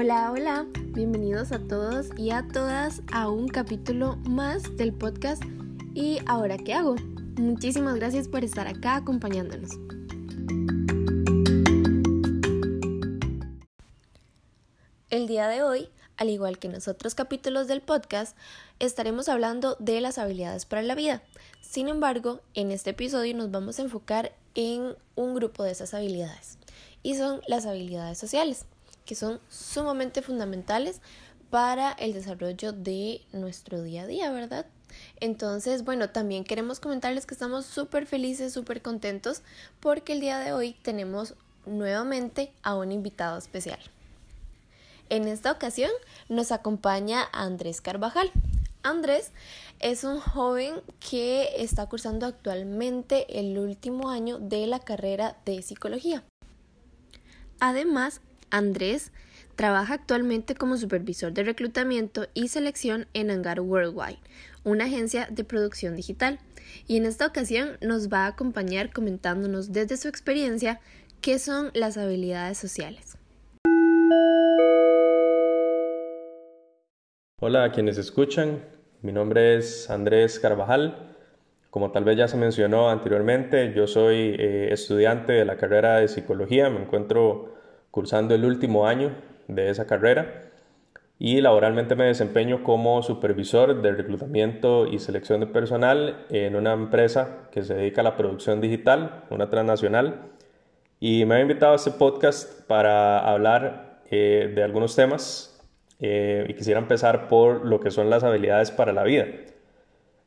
Hola, hola, bienvenidos a todos y a todas a un capítulo más del podcast ¿Y ahora qué hago? Muchísimas gracias por estar acá acompañándonos. El día de hoy, al igual que en los otros capítulos del podcast, estaremos hablando de las habilidades para la vida. Sin embargo, en este episodio nos vamos a enfocar en un grupo de esas habilidades y son las habilidades sociales que son sumamente fundamentales para el desarrollo de nuestro día a día, ¿verdad? Entonces, bueno, también queremos comentarles que estamos súper felices, súper contentos porque el día de hoy tenemos nuevamente a un invitado especial. En esta ocasión nos acompaña Andrés Carvajal. Andrés es un joven que está cursando actualmente el último año de la carrera de psicología. Además, Andrés trabaja actualmente como supervisor de reclutamiento y selección en Hangar Worldwide, una agencia de producción digital, y en esta ocasión nos va a acompañar comentándonos desde su experiencia qué son las habilidades sociales. Hola a quienes escuchan, mi nombre es Andrés Carvajal. Como tal vez ya se mencionó anteriormente, yo soy eh, estudiante de la carrera de psicología, me encuentro cursando el último año de esa carrera y laboralmente me desempeño como supervisor de reclutamiento y selección de personal en una empresa que se dedica a la producción digital, una transnacional. Y me ha invitado a este podcast para hablar eh, de algunos temas eh, y quisiera empezar por lo que son las habilidades para la vida.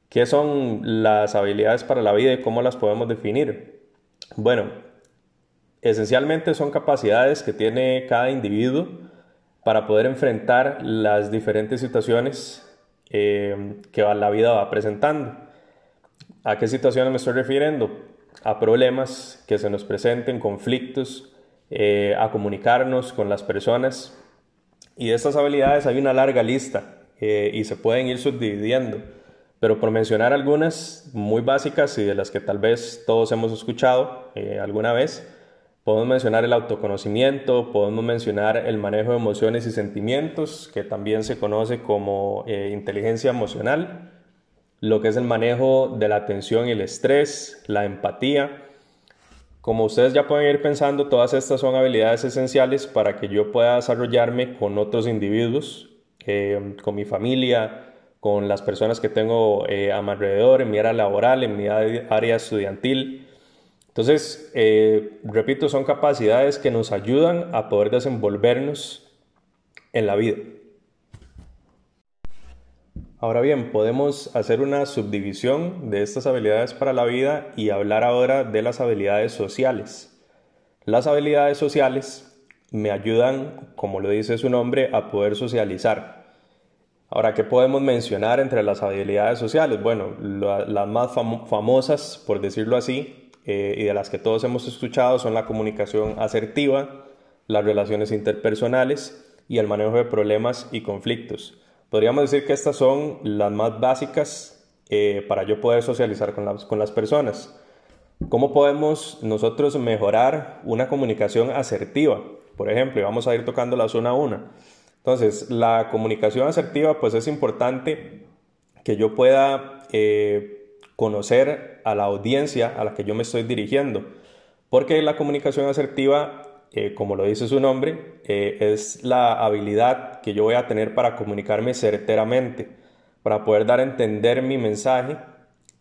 ¿Qué son las habilidades para la vida y cómo las podemos definir? Bueno, Esencialmente son capacidades que tiene cada individuo para poder enfrentar las diferentes situaciones eh, que la vida va presentando. ¿A qué situaciones me estoy refiriendo? A problemas que se nos presenten, conflictos, eh, a comunicarnos con las personas. Y de estas habilidades hay una larga lista eh, y se pueden ir subdividiendo. Pero por mencionar algunas muy básicas y de las que tal vez todos hemos escuchado alguna vez, Podemos mencionar el autoconocimiento, podemos mencionar el manejo de emociones y sentimientos, que también se conoce como eh, inteligencia emocional, lo que es el manejo de la atención y el estrés, la empatía. Como ustedes ya pueden ir pensando, todas estas son habilidades esenciales para que yo pueda desarrollarme con otros individuos, eh, con mi familia, con las personas que tengo eh, a mi alrededor, en mi área laboral, en mi área estudiantil entonces, eh, repito, son capacidades que nos ayudan a poder desenvolvernos en la vida. Ahora bien, podemos hacer una subdivisión de estas habilidades para la vida y hablar ahora de las habilidades sociales. Las habilidades sociales me ayudan, como lo dice su nombre, a poder socializar. Ahora, ¿qué podemos mencionar entre las habilidades sociales? Bueno, las más famosas, por decirlo así, eh, y de las que todos hemos escuchado son la comunicación asertiva, las relaciones interpersonales y el manejo de problemas y conflictos. Podríamos decir que estas son las más básicas eh, para yo poder socializar con las, con las personas. ¿Cómo podemos nosotros mejorar una comunicación asertiva? Por ejemplo, vamos a ir tocando la zona 1. Entonces, la comunicación asertiva, pues es importante que yo pueda eh, conocer a la audiencia a la que yo me estoy dirigiendo. Porque la comunicación asertiva, eh, como lo dice su nombre, eh, es la habilidad que yo voy a tener para comunicarme certeramente, para poder dar a entender mi mensaje,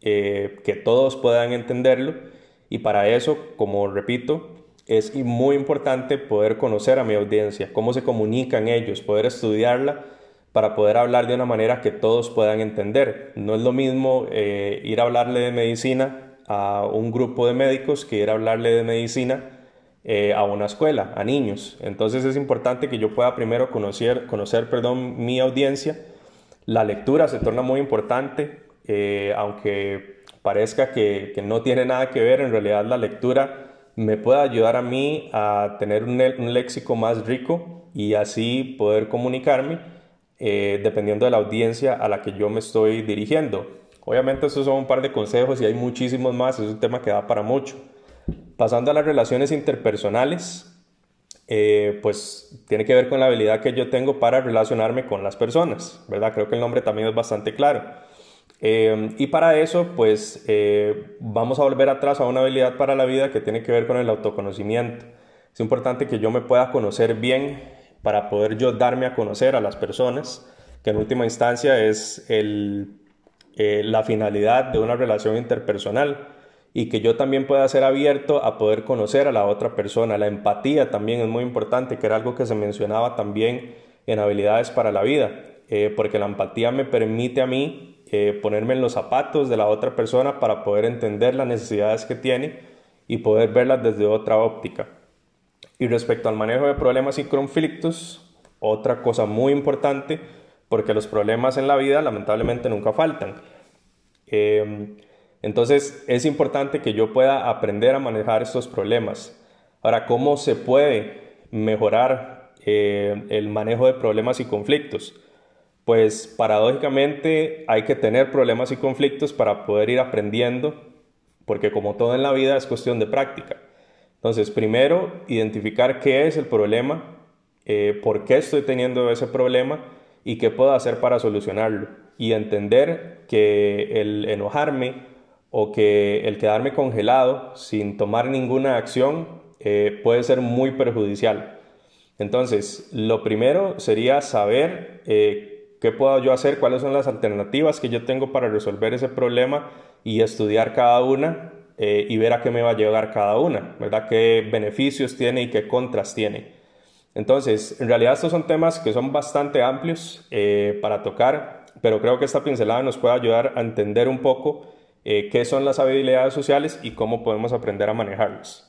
eh, que todos puedan entenderlo. Y para eso, como repito, es muy importante poder conocer a mi audiencia, cómo se comunican ellos, poder estudiarla para poder hablar de una manera que todos puedan entender. No es lo mismo eh, ir a hablarle de medicina a un grupo de médicos que ir a hablarle de medicina eh, a una escuela, a niños. Entonces es importante que yo pueda primero conocer, conocer perdón, mi audiencia. La lectura se torna muy importante, eh, aunque parezca que, no tiene nada que ver, en realidad la lectura me puede ayudar a mí a tener un léxico más rico y así poder comunicarme eh, dependiendo de la audiencia a la que yo me estoy dirigiendo. Obviamente estos son un par de consejos y hay muchísimos más, es un tema que da para mucho. Pasando a las relaciones interpersonales, eh, pues tiene que ver con la habilidad que yo tengo para relacionarme con las personas, ¿verdad? Creo que el nombre también es bastante claro. Eh, y para eso, pues vamos a volver atrás a una habilidad para la vida que tiene que ver con el autoconocimiento. Es importante que yo me pueda conocer bien para poder yo darme a conocer a las personas, que en última instancia es la finalidad de una relación interpersonal y que yo también pueda ser abierto a poder conocer a la otra persona. La empatía también es muy importante, que era algo que se mencionaba también en habilidades para la vida, eh, porque la empatía me permite a mí eh, ponerme en los zapatos de la otra persona para poder entender las necesidades que tiene y poder verlas desde otra óptica. Y respecto al manejo de problemas y conflictos, otra cosa muy importante, porque los problemas en la vida lamentablemente nunca faltan. Eh, entonces es importante que yo pueda aprender a manejar estos problemas. Ahora, ¿cómo se puede mejorar eh, el manejo de problemas y conflictos? Pues paradójicamente hay que tener problemas y conflictos para poder ir aprendiendo, porque como todo en la vida es cuestión de práctica. Entonces, primero, identificar qué es el problema, eh, por qué estoy teniendo ese problema y qué puedo hacer para solucionarlo. Y entender que el enojarme o que el quedarme congelado sin tomar ninguna acción eh, puede ser muy perjudicial. Entonces, lo primero sería saber eh, qué puedo yo hacer, cuáles son las alternativas que yo tengo para resolver ese problema y estudiar cada una eh, y ver a qué me va a llegar cada una, ¿verdad? ¿Qué beneficios tiene y qué contras tiene? Entonces, en realidad estos son temas que son bastante amplios para tocar, pero creo que esta pincelada nos puede ayudar a entender un poco eh, qué son las habilidades sociales y cómo podemos aprender a manejarlas.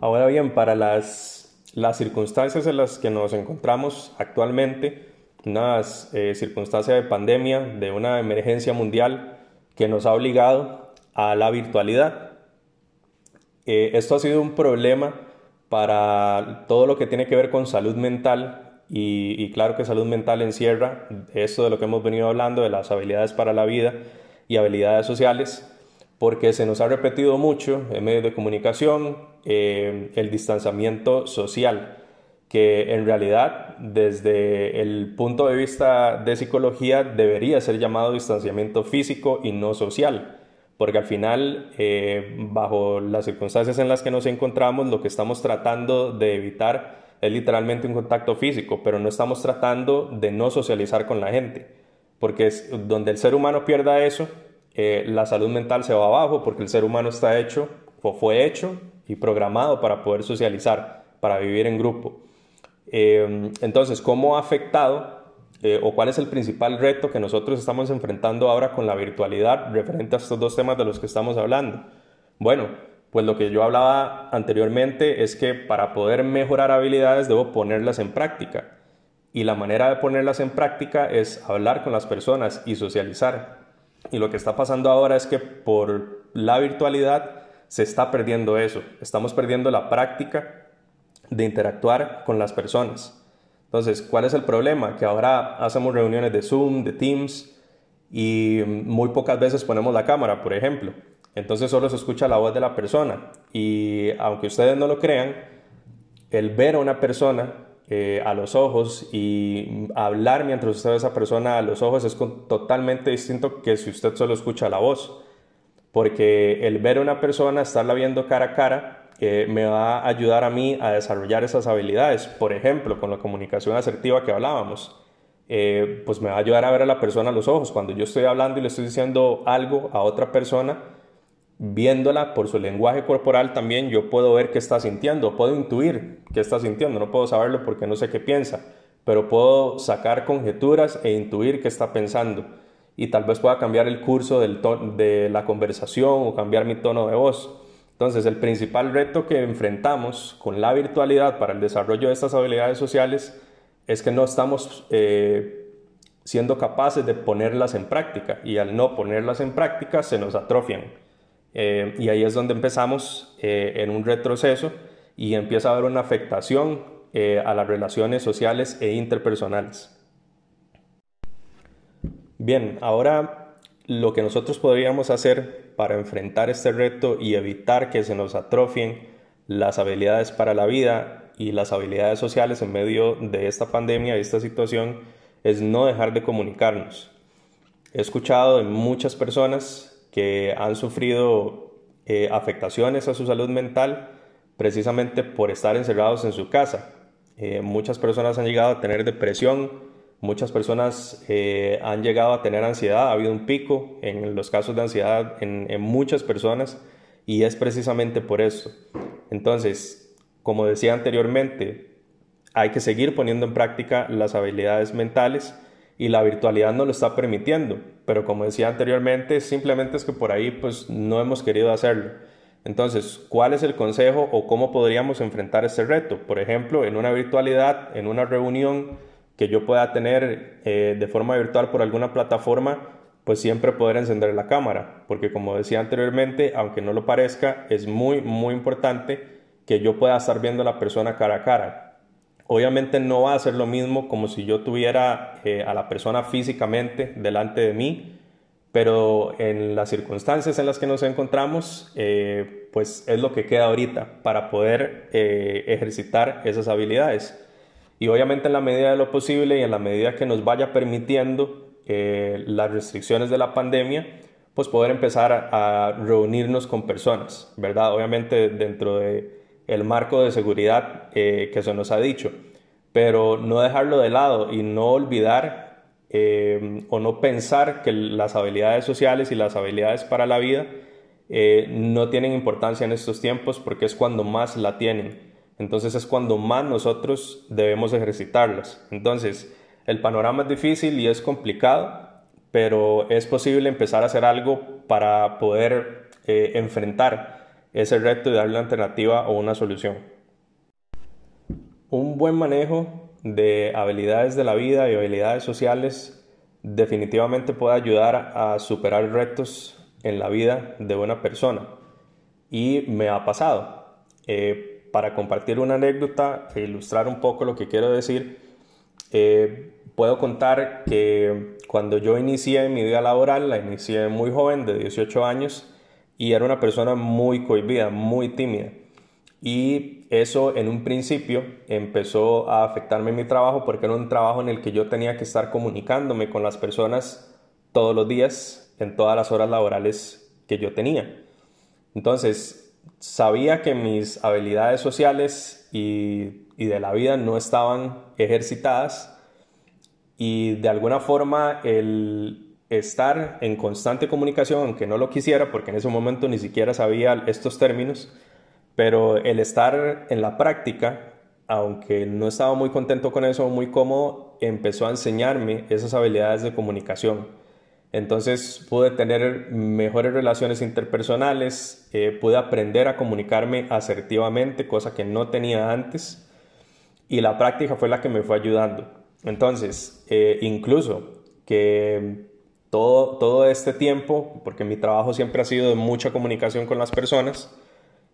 Ahora bien, para las, las circunstancias en las que nos encontramos actualmente, una eh, circunstancia de pandemia, de una emergencia mundial que nos ha obligado a la virtualidad. Eh, esto ha sido un problema para todo lo que tiene que ver con salud mental y, claro que salud mental encierra esto de lo que hemos venido hablando, de las habilidades para la vida y habilidades sociales, porque se nos ha repetido mucho en medios de comunicación eh, el distanciamiento social, que en realidad desde el punto de vista de psicología debería ser llamado distanciamiento físico y no social, porque al final, eh, bajo las circunstancias en las que nos encontramos, lo que estamos tratando de evitar es literalmente un contacto físico, pero no estamos tratando de no socializar con la gente, porque es donde el ser humano pierda eso, eh, la salud mental se va abajo, porque el ser humano está hecho o fue hecho y programado para poder socializar, para vivir en grupo. Eh, entonces, ¿cómo ha afectado eh, o cuál es el principal reto que nosotros estamos enfrentando ahora con la virtualidad referente a estos dos temas de los que estamos hablando? Bueno, pues lo que yo hablaba anteriormente es que para poder mejorar habilidades debo ponerlas en práctica. Y la manera de ponerlas en práctica es hablar con las personas y socializar. Y lo que está pasando ahora es que por la virtualidad se está perdiendo eso. Estamos perdiendo la práctica de interactuar con las personas. Entonces, ¿cuál es el problema? Que ahora hacemos reuniones de Zoom, de Teams y muy pocas veces ponemos la cámara, por ejemplo. Entonces solo se escucha la voz de la persona. Y aunque ustedes no lo crean, el ver a una persona eh, a los ojos y hablar mientras usted ve a esa persona a los ojos es totalmente distinto que si usted solo escucha la voz. Porque el ver a una persona, estarla viendo cara a cara, eh, me va a ayudar a mí a desarrollar esas habilidades. Por ejemplo, con la comunicación asertiva que hablábamos. Eh, pues me va a ayudar a ver a la persona a los ojos. Cuando yo estoy hablando y le estoy diciendo algo a otra persona, viéndola por su lenguaje corporal también yo puedo ver qué está sintiendo, puedo intuir qué está sintiendo, no puedo saberlo porque no sé qué piensa, pero puedo sacar conjeturas e intuir qué está pensando y tal vez pueda cambiar el curso de la conversación o cambiar mi tono de voz. Entonces el principal reto que enfrentamos con la virtualidad para el desarrollo de estas habilidades sociales es que no estamos eh, siendo capaces de ponerlas en práctica y al no ponerlas en práctica se nos atrofian. Eh, y ahí es donde empezamos eh, en un retroceso y empieza a haber una afectación a las relaciones sociales e interpersonales. Bien, ahora lo que nosotros podríamos hacer para enfrentar este reto y evitar que se nos atrofien las habilidades para la vida y las habilidades sociales en medio de esta pandemia y esta situación es no dejar de comunicarnos. He escuchado de muchas personas que han sufrido eh, afectaciones a su salud mental precisamente por estar encerrados en su casa. Eh, muchas personas han llegado a tener depresión, muchas personas eh, han llegado a tener ansiedad, ha habido un pico en los casos de ansiedad en, muchas personas y es precisamente por eso. Entonces, como decía anteriormente, hay que seguir poniendo en práctica las habilidades mentales y la virtualidad no lo está permitiendo, pero como decía anteriormente, simplemente es que por ahí pues no hemos querido hacerlo. Entonces, ¿cuál es el consejo o cómo podríamos enfrentar este reto? Por ejemplo, en una virtualidad, en una reunión que yo pueda tener eh, de forma virtual por alguna plataforma, pues siempre poder encender la cámara, porque como decía anteriormente, aunque no lo parezca, es muy, muy importante que yo pueda estar viendo a la persona cara a cara. Obviamente no va a ser lo mismo como si yo tuviera eh, a la persona físicamente delante de mí, pero en las circunstancias en las que nos encontramos, eh, pues es lo que queda ahorita para poder ejercitar esas habilidades. Y obviamente en la medida de lo posible y en la medida que nos vaya permitiendo eh, las restricciones de la pandemia, pues poder empezar a, reunirnos con personas, ¿verdad? Obviamente dentro de el marco de seguridad que se nos ha dicho, pero no dejarlo de lado y no olvidar eh, o no pensar que las habilidades sociales y las habilidades para la vida eh, no tienen importancia en estos tiempos porque es cuando más la tienen. Entonces es cuando más nosotros debemos ejercitarlas. Entonces el panorama es difícil y es complicado, pero es posible empezar a hacer algo para poder eh, enfrentar ese reto y darle una alternativa o una solución. Un buen manejo de habilidades de la vida y habilidades sociales definitivamente puede ayudar a superar retos en la vida de una persona. Y me ha pasado. Eh, para compartir una anécdota e ilustrar un poco lo que quiero decir, eh, puedo contar que cuando yo inicié mi vida laboral, la inicié muy joven, de 18 años, y era una persona muy cohibida, muy tímida. Y eso en un principio empezó a afectarme en mi trabajo porque era un trabajo en el que yo tenía que estar comunicándome con las personas todos los días, en todas las horas laborales que yo tenía. Entonces, sabía que mis habilidades sociales y, y de la vida no estaban ejercitadas y de alguna forma el estar en constante comunicación, aunque no lo quisiera, porque en ese momento ni siquiera sabía estos términos, pero el estar en la práctica, aunque no estaba muy contento con eso, muy cómodo, empezó a enseñarme esas habilidades de comunicación. Entonces pude tener mejores relaciones interpersonales, eh, pude aprender a comunicarme asertivamente, cosa que no tenía antes, y la práctica fue la que me fue ayudando. Entonces, eh, incluso que todo, todo este tiempo, porque mi trabajo siempre ha sido de mucha comunicación con las personas,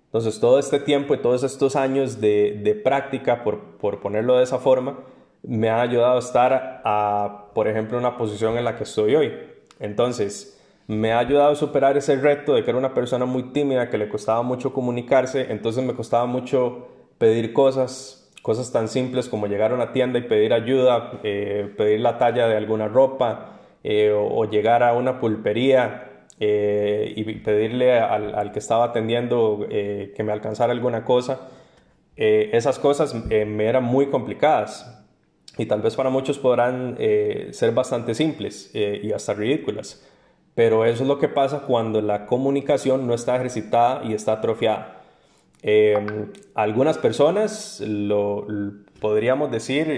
entonces, todo este tiempo y todos estos años de, práctica, por, ponerlo de esa forma, me ha ayudado a estar, a, por ejemplo, en una posición en la que estoy hoy. Entonces, me ha ayudado a superar ese reto de que era una persona muy tímida, que le costaba mucho comunicarse, entonces me costaba mucho pedir cosas, cosas tan simples como llegar a una tienda y pedir ayuda, eh, pedir la talla de alguna ropa eh, o llegar a una pulpería eh, y pedirle al, que estaba atendiendo que me alcanzara alguna cosa, esas cosas me eran muy complicadas y tal vez para muchos podrán ser bastante simples y hasta ridículas, pero eso es lo que pasa cuando la comunicación no está ejercitada y está atrofiada. algunas personas lo, podríamos decir,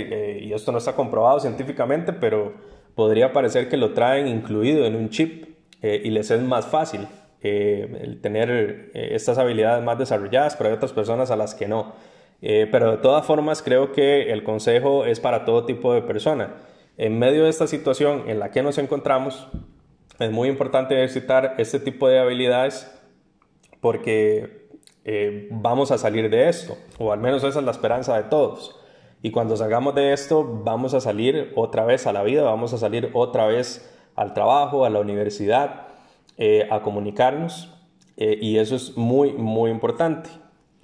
y esto no está comprobado científicamente, pero podría parecer que lo traen incluido en un chip eh, y les es más fácil eh, tener eh, estas habilidades más desarrolladas, pero hay otras personas a las que no. Pero de todas formas creo que el consejo es para todo tipo de persona. En medio de esta situación en la que nos encontramos, es muy importante ejercitar este tipo de habilidades porque vamos a salir de esto, o al menos esa es la esperanza de todos. Y cuando salgamos de esto, vamos a salir otra vez a la vida, vamos a salir otra vez al trabajo, a la universidad, eh, a comunicarnos eh, y eso es muy, muy importante.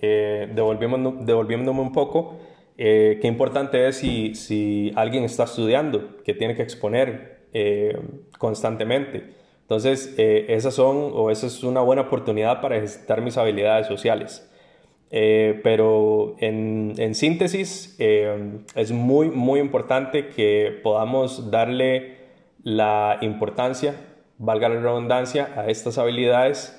Eh, devolviéndome, un poco, eh, qué importante es si, si, alguien está estudiando, que tiene que exponer eh, constantemente. Entonces, esas son, o esa es una buena oportunidad para ejercitar mis habilidades sociales. pero en, en síntesis, es muy, muy importante que podamos darle la importancia, valga la redundancia, a estas habilidades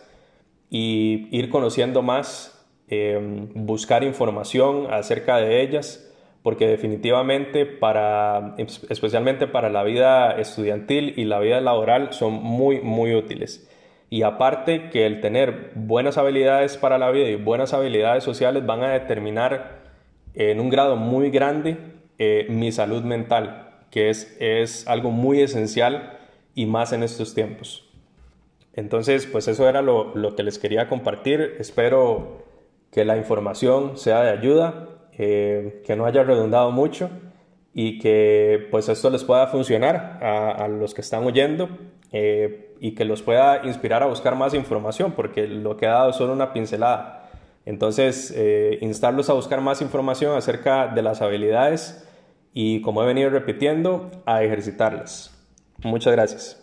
y ir conociendo más, em, buscar información acerca de ellas, porque definitivamente para, especialmente para la vida estudiantil y la vida laboral son muy, muy útiles. Y aparte que el tener buenas habilidades para la vida y buenas habilidades sociales van a determinar en un grado muy grande eh, mi salud mental, que es, es algo muy esencial y más en estos tiempos. Entonces, pues eso era lo, que les quería compartir. Espero que la información sea de ayuda, eh, que no haya redundado mucho y que pues esto les pueda funcionar a, los que están oyendo eh, y que los pueda inspirar a buscar más información, porque lo que he dado es solo una pincelada. Entonces, eh, instarlos a buscar más información acerca de las habilidades y, como he venido repitiendo, a ejercitarlas. Muchas gracias.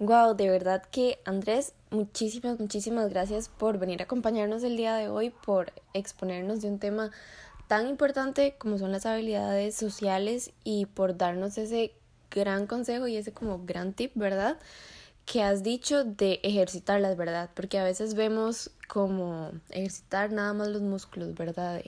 Wow, de verdad que Andrés, muchísimas, muchísimas gracias por venir a acompañarnos el día de hoy, por exponernos de un tema tan importante como son las habilidades sociales y por darnos ese gran consejo y ese como gran tip, ¿verdad? Que has dicho de ejercitarlas, ¿verdad? Porque a veces vemos como ejercitar nada más los músculos, ¿verdad?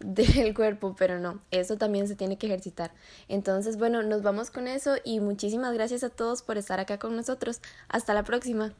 del cuerpo, pero no, eso también se tiene que ejercitar. Entonces, bueno, nos vamos con eso y muchísimas gracias a todos por estar acá con nosotros. Hasta la próxima.